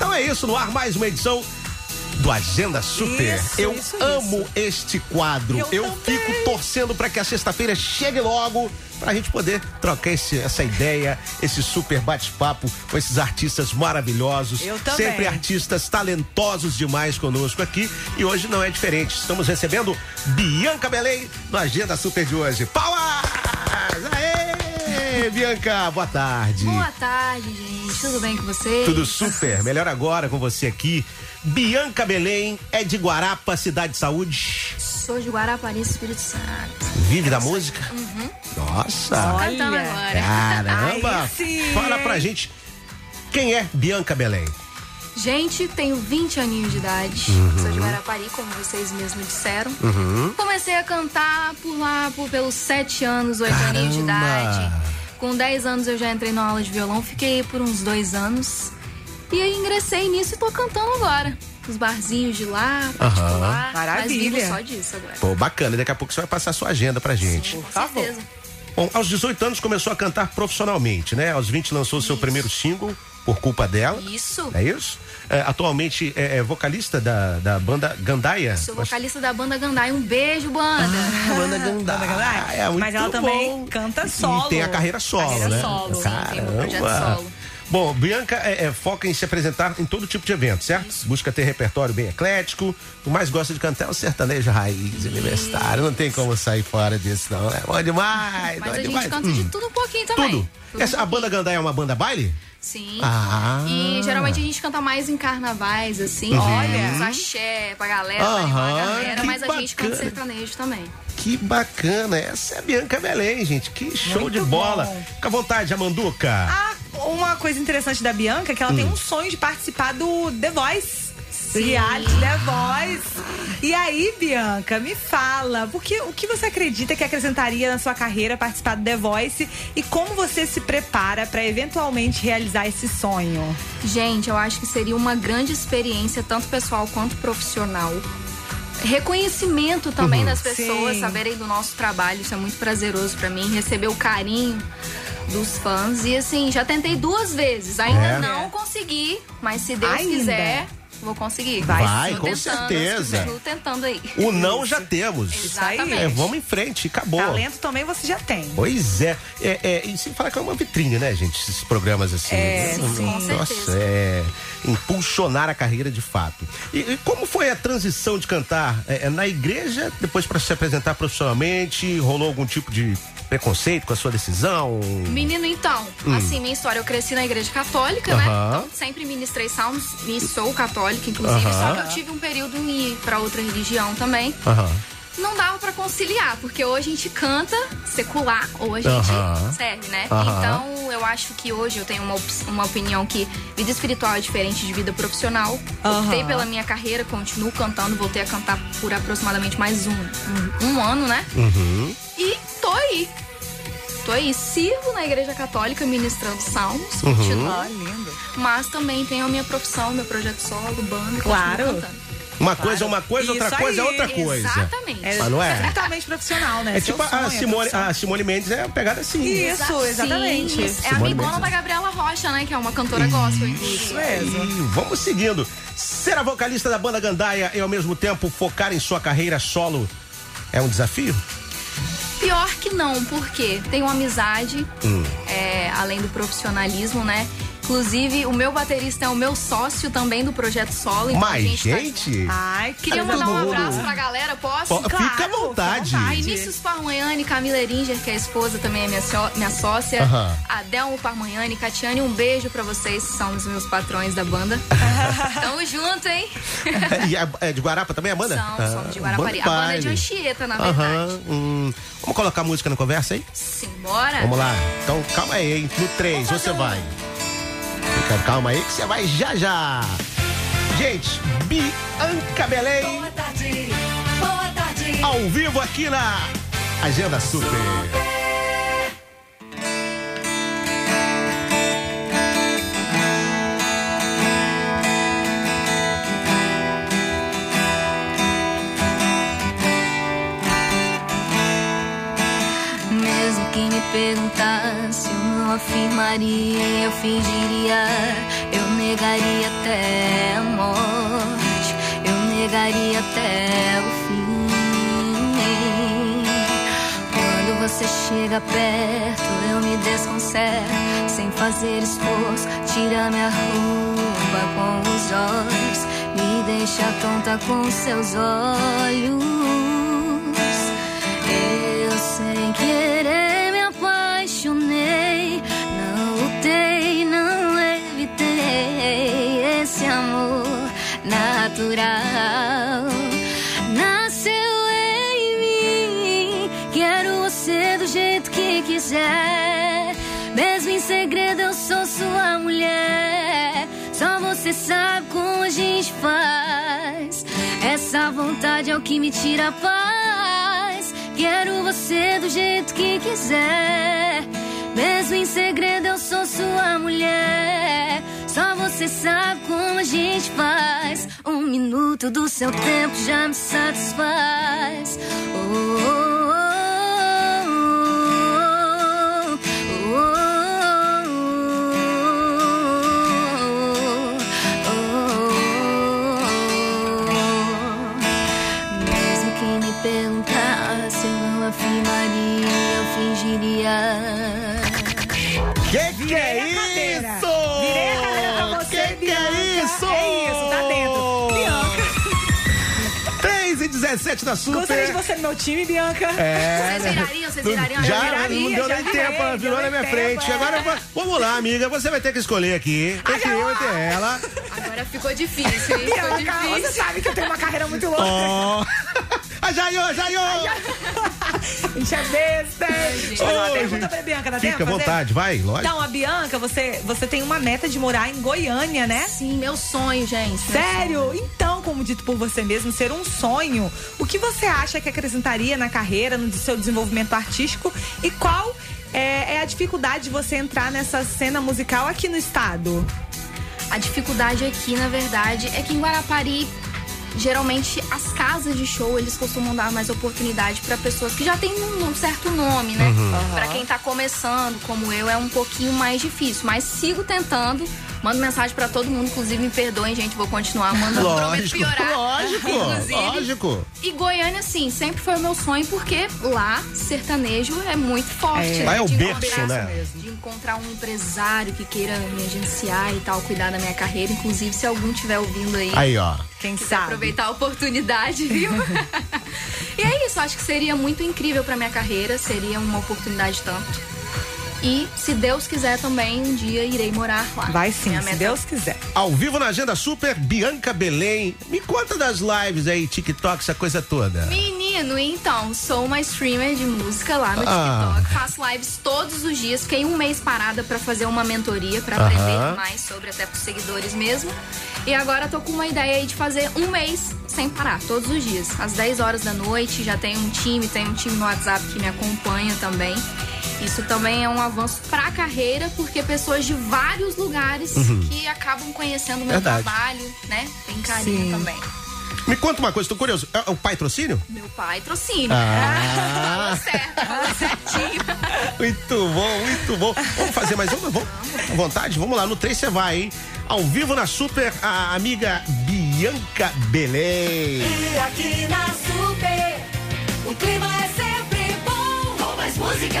Então é isso, no ar mais uma edição do Agenda Super. Isso, eu isso, amo este quadro. Eu Eu, fico torcendo para que a sexta-feira chegue logo pra gente poder trocar esse- essa ideia, esse super bate-papo com esses artistas maravilhosos. Eu também. Sempre artistas talentosos demais conosco aqui e hoje não é diferente. Estamos recebendo Bianca Belém no Agenda Super de hoje. Palmas! Bianca, boa tarde. Boa tarde, gente. Tudo bem com vocês? Tudo super. Melhor agora com você aqui. Bianca Belém é de Guarapa, Cidade de Saúde. Sou de Guarapari, Espírito Santo. Vive da música? Nossa. Cantando Olha. agora. Caramba. Aí sim, Fala pra gente quem é Bianca Belém. Gente, tenho 20 aninhos de idade. Uhum. Sou de Guarapari, como vocês mesmos disseram. Comecei a cantar por lá por pelos 7 anos, 8 aninhos de Caramba. idade. Com 10 anos eu já entrei na aula de violão, fiquei por uns dois anos. E aí ingressei nisso e tô cantando agora. Os barzinhos de lá, particular. Mas Maravilha. vivo só disso agora. Pô, bacana. Daqui a pouco você vai passar a sua agenda pra gente. Por Com favor. certeza. Bom, aos 18 anos começou a cantar profissionalmente, né? Aos 20 lançou seu primeiro single, Por Culpa Dela. Isso. É isso? É, atualmente é, é vocalista da, da banda Gandaia. Sou vocalista da banda Gandai. Um beijo, banda. Ah, banda Gandaia. Gandaia. É, muito Mas ela também bom. canta E solo. tem a carreira solo, Carreira né? solo. Sim, um Caramba. solo. Bom, Bianca é, é, foca em se apresentar em todo tipo de evento, certo? Busca ter repertório bem eclético. O mais gosta de cantar é o sertanejo raiz, universitário. Não tem como sair fora disso, não. É bom demais, Mas bom a gente demais. canta de tudo um pouquinho também. Tudo. Tudo Essa, um a banda Gandaia é uma banda baile? Sim. Ah. E geralmente a gente canta mais em carnavais, assim. Olha. Uns axé pra galera, animar a Uhum. Aham, galera. que Mas a gente canta bacana. sertanejo também. Que bacana. Essa é a Bianca Belém, gente. Que show Muito de bola. bom. Fica à vontade, Amanduca. Ah, uma coisa interessante da Bianca é que ela Hum. tem um sonho de participar do The Voice. Reality The Voice. E aí, Bianca, me fala, porque, o que você acredita que acrescentaria na sua carreira participar do The Voice e como você se prepara pra eventualmente realizar esse sonho? Gente, eu acho que seria uma grande experiência, tanto pessoal quanto profissional. Reconhecimento também das pessoas, Sim. saberem do nosso trabalho, isso é muito prazeroso pra mim. Receber o carinho dos fãs. E assim, já tentei duas vezes, ainda É? não consegui, mas se Deus Ainda? quiser, vou conseguir. Vai, Tô com tentando, certeza. Tentando aí. O não já temos. Exatamente. É, vamos em frente, acabou. Talento também você já tem. Pois é. é, é e sem falar que é uma vitrine, né, gente? Esses programas assim. É, sim, com Nossa, certeza. é. Impulsionar a carreira de fato. E, e como foi a transição de cantar? É, é na igreja, depois para se apresentar profissionalmente? Rolou algum tipo de preconceito com a sua decisão? Menino, então, assim, minha história, eu cresci na igreja católica, né? Hum. Aham. Então, sempre ministrei salmos e sou católica, inclusive, Aham. só que eu tive um período em ir pra outra religião também. Aham. Não dava pra conciliar, porque ou a gente canta secular ou a gente serve, né? Então, eu acho que hoje eu tenho uma, uma opinião que vida espiritual é diferente de vida profissional. Optei pela minha carreira, continuo cantando, voltei a cantar por aproximadamente mais um, um, um ano, né? Uhum. E tô aí. Tô aí, sirvo na igreja católica ministrando salmos, Uhum. continuo, Ó, lindo. mas também tenho a minha profissão, meu projeto solo, banda, Claro. cantando. Uma coisa é uma coisa, outra Isso coisa é aí. outra coisa. Exatamente. É, Mas não é? Totalmente profissional, né? É Seu tipo a sonho, Simone, a Simone Mendes é uma pegada assim. Isso, Sim, exatamente. É a Simone amigona Mendes. da Gabriela Rocha, né? Que é uma cantora gospel, inclusive. mesmo. E vamos seguindo. Ser a vocalista da banda Gandaia e ao mesmo tempo focar em sua carreira solo é um desafio? Pior que não, porque tenho amizade, é, além do profissionalismo, né? Inclusive, o meu baterista é o meu sócio também do projeto solo. Então a Mas, gente tá-. Ai, que Queria Todo mandar um abraço pra galera, posso? Pô, fica à vontade. A Inícios Parmanhani, Camila Eringer, que é a esposa, também é minha, só- minha sócia. Aham. Adelmo Parmanhani, Catiane, um beijo pra vocês, que são os meus patrões da banda. Tamo junto, hein? E a- é de Guarapa também, Amanda? São, somos de Guarapari. A banda banda é de. Anchieta, na verdade. hum. Vamos colocar música na conversa aí? Simbora? Vamos lá. Então calma aí, hein? No 3 Vamos você um- vai. Fica calma aí que você vai já já. Gente, Bianca Belém. Boa tarde, boa tarde. Ao vivo aqui na Agenda Super. Mesmo que me perguntasse, eu afirmaria, eu fingiria, eu negaria até a morte, eu negaria até o fim. Quando você chega perto, eu me desconcerto, sem fazer esforço, tira minha roupa com os olhos, me deixa tonta com seus olhos. Faz. Essa vontade é o que me tira a paz. Quero você do jeito que quiser. Mesmo em segredo, eu sou sua mulher. Só você sabe como a gente faz. Um minuto do seu tempo já me satisfaz. Oh, oh, oh, que me perguntasse, eu não afirmaria, eu fingiria. Que que é isso? Virei a cadeira pra você, Que que é isso? É isso, tá dentro. Bianca. 3 e 17 da Super. Gostaria de você no meu time, Bianca. É, Vocês virariam, vocês virariam? Já, viraria, não deu já nem virei, tempo, ela virou na minha nem frente. tempo, é. Agora, va- vamos lá, amiga, você vai ter que escolher aqui. Entre eu entre ela. Agora ficou difícil, hein? Ficou Bianca, você difícil. sabe que eu tenho uma carreira muito longa. Ó. A Jaiô, Jaiô! Enche a besta. Deixa eu fazer uma pergunta gente. pra Bianca, dá Fica tempo à vontade, vai, lógico. Então, a Bianca, você, você tem uma meta de morar em Goiânia, né? Sim, meu sonho, gente. meu Sério? Então, como dito por você mesmo, ser um sonho, o que você acha que acrescentaria na carreira, no seu desenvolvimento artístico e qual é, é a dificuldade de você entrar nessa cena musical aqui no estado? A dificuldade aqui, na verdade, é que em Guarapari, geralmente as casas de show, eles costumam dar mais oportunidade para pessoas que já têm um, um certo nome, né? Pra quem tá começando, como eu, é um pouquinho mais difícil, mas sigo tentando. Mando mensagem pra todo mundo, inclusive me perdoem, gente, vou continuar mandando, prometo Lógico, piorar. lógico, inclusive. lógico. E Goiânia, sim, sempre foi o meu sonho, porque lá, sertanejo é muito forte. É. né? Lá é o De berço, encontrar- né? De encontrar um empresário que queira me agenciar e tal, cuidar da minha carreira. Inclusive, se algum estiver ouvindo aí, Aí, ó. Quem quiser sabe? aproveitar a oportunidade, viu? e é isso, acho que seria muito incrível pra minha carreira, seria uma oportunidade tanto. E, se Deus quiser também, um dia irei morar lá. Vai sim, se Deus quiser. Ao vivo na Agenda Super, Bianca Belém. Me conta das lives aí, TikTok, essa coisa toda. Menino, então, sou uma streamer de música lá no Ah. TikTok. Faço lives todos os dias. Fiquei um mês parada pra fazer uma mentoria, pra Aham. aprender mais sobre, até pros seguidores mesmo. E agora tô com uma ideia aí de fazer um mês sem parar, todos os dias. Às 10 horas da noite, já tenho um time, tenho um time no WhatsApp que me acompanha também. Isso também é um avanço pra carreira, porque pessoas de vários lugares que acabam conhecendo o meu Uhum. Verdade. trabalho, né? Tem carinho Sim. também. Me conta uma coisa, tô curioso. É o pai trocínio? Meu pai trocínio. Ah. Falou certo, falou certinho. Muito bom, muito bom. Vamos fazer mais uma? Vamos? À vontade? Vamos lá, no 3 você vai, hein? Ao vivo na Super, a amiga Bianca Belém. E aqui na Super, o clima é sempre bom. Com mais música.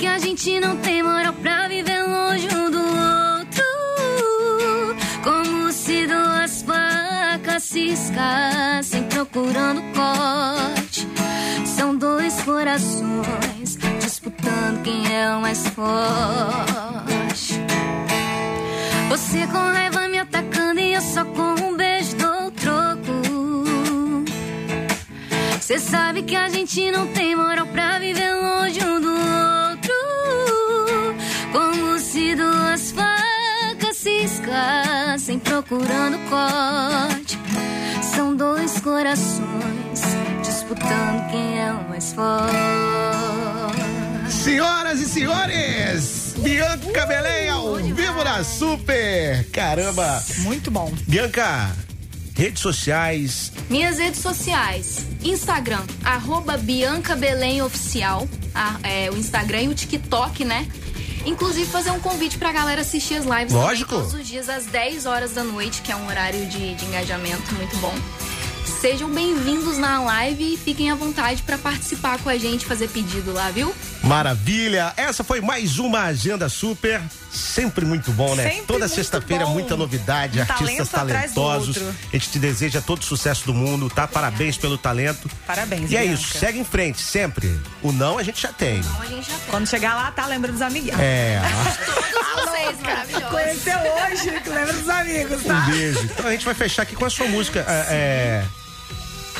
que a gente não tem moral pra viver longe um do outro. Como se duas facas se escassem procurando corte. São dois corações disputando quem é o mais forte. Você com raiva me atacando e eu só com um beijo dou troco. Você sabe que a gente não tem moral procurando corte. São dois corações disputando quem é o mais forte. Senhoras e senhores, Bianca Belém ao vivo na Super. Caramba. Muito bom. Bianca, redes sociais. Minhas redes sociais: Instagram, arroba Bianca Belém Oficial. a- é, o Instagram e o TikTok, né? Inclusive fazer um convite pra galera assistir as lives também Lógico. todos os dias às 10 horas da noite, que é um horário de, de engajamento muito bom. Sejam bem-vindos na live e fiquem à vontade pra participar com a gente, fazer pedido lá, viu? Maravilha! Essa foi mais uma Agenda Super. Sempre muito bom, né? Sempre Toda sexta-feira, muita novidade, Um artistas talentosos. A gente te deseja todo o sucesso do mundo, tá? Parabéns pelo talento. Parabéns, E é Bianca. isso, segue em frente, sempre. O não a gente já tem. Então a gente já tem. Quando chegar lá, tá? Lembra dos amiguinhos. É, Todos vocês maravilhosos. Conheceu hoje, lembra dos amigos, um tá? beijo. Então a gente vai fechar aqui com a sua música. é, é,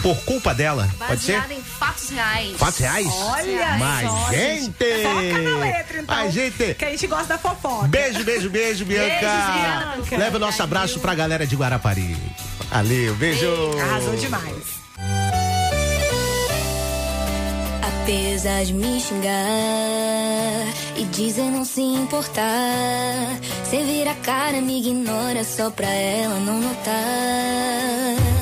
Por culpa dela, pode ser? Baseada em fatos reais. Fatos reais? Olha Mas, só, gente! Foca na letra, então. Mas, gente! Que a gente gosta da fofoca. Beijo, beijo, beijo, Bianca. Bianca. Leva o nosso abraço pra galera de Guarapari. Valeu, beijo. Arrasou demais. Apesar de me xingar e dizer não se importar, cê vira a cara, me ignora só pra ela não notar.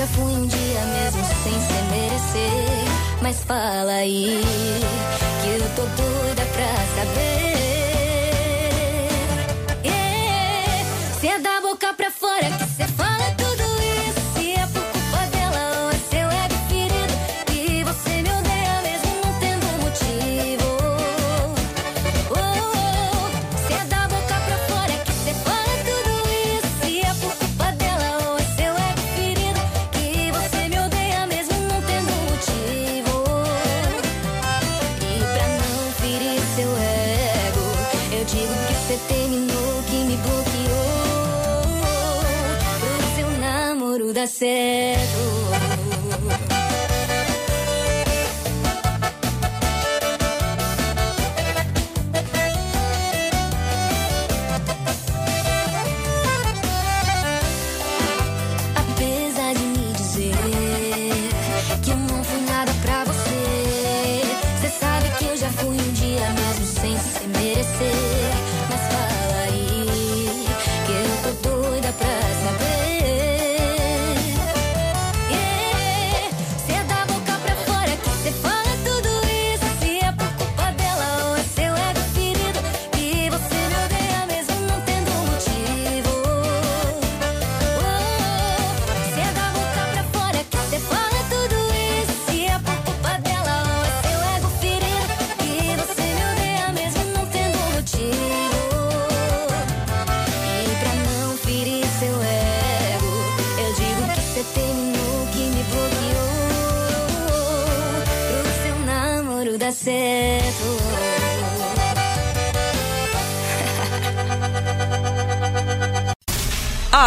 Já fui um dia mesmo sem se merecer. Mas fala aí que eu tô doida pra saber. Yeah. Se é da boca pra fora que cê namoro dar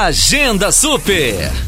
Agenda Super.